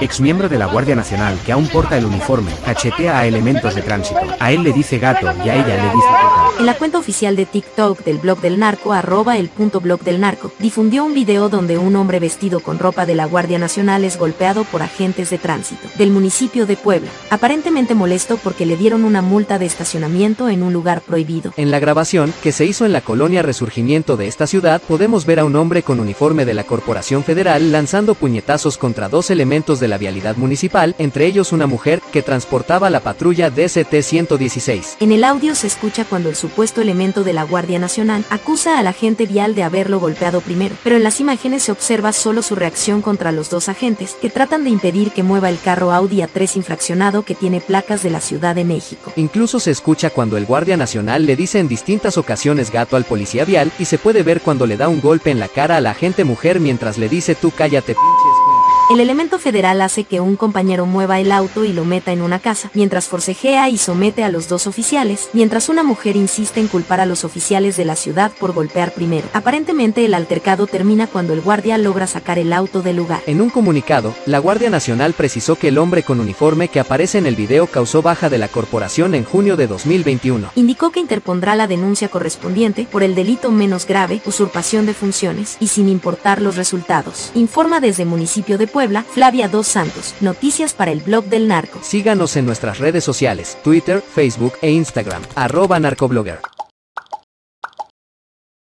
exmiembro de la Guardia Nacional que aún porta el uniforme, cachetea a elementos de tránsito. A él le dice gato y a ella le dice puta. En la cuenta oficial de TikTok del blog del narco, arroba el punto blog del narco, difundió un video donde un hombre vestido con ropa de la Guardia Nacional es golpeado por agentes de tránsito del municipio de Puebla, aparentemente molesto porque le dieron una multa de estacionamiento en un lugar prohibido. En la grabación, que se hizo en la colonia Resurgimiento de esta ciudad, podemos ver a un hombre con uniforme de la Corporación Federal lanzando puñetazos contra dos elementos de la vialidad municipal, entre ellos una mujer que transportaba la patrulla DCT-116. En el audio se escucha cuando el supuesto elemento de la Guardia Nacional acusa al agente vial de haberlo golpeado primero, pero en las imágenes se observa solo su reacción contra los dos agentes, que tratan de impedir que mueva el carro Audi A3 infraccionado que tiene placas de la Ciudad de México. Incluso se escucha cuando el Guardia Nacional le dice en distintas ocasiones gato al policía vial y se puede ver cuando le da un golpe en la cara a la agente mujer mientras le dice tú cállate el elemento federal hace que un compañero mueva el auto y lo meta en una casa, mientras forcejea y somete a los dos oficiales, mientras una mujer insiste en culpar a los oficiales de la ciudad por golpear primero. Aparentemente el altercado termina cuando el guardia logra sacar el auto del lugar. En un comunicado, la Guardia Nacional precisó que el hombre con uniforme que aparece en el video causó baja de la corporación en junio de 2021. Indicó que interpondrá la denuncia correspondiente por el delito menos grave, usurpación de funciones, y sin importar los resultados. Informa desde municipio de Puebla Puebla, Flavia Dos Santos. Noticias para el blog del narco. Síganos en nuestras redes sociales, Twitter, Facebook e Instagram, arroba narcoblogger.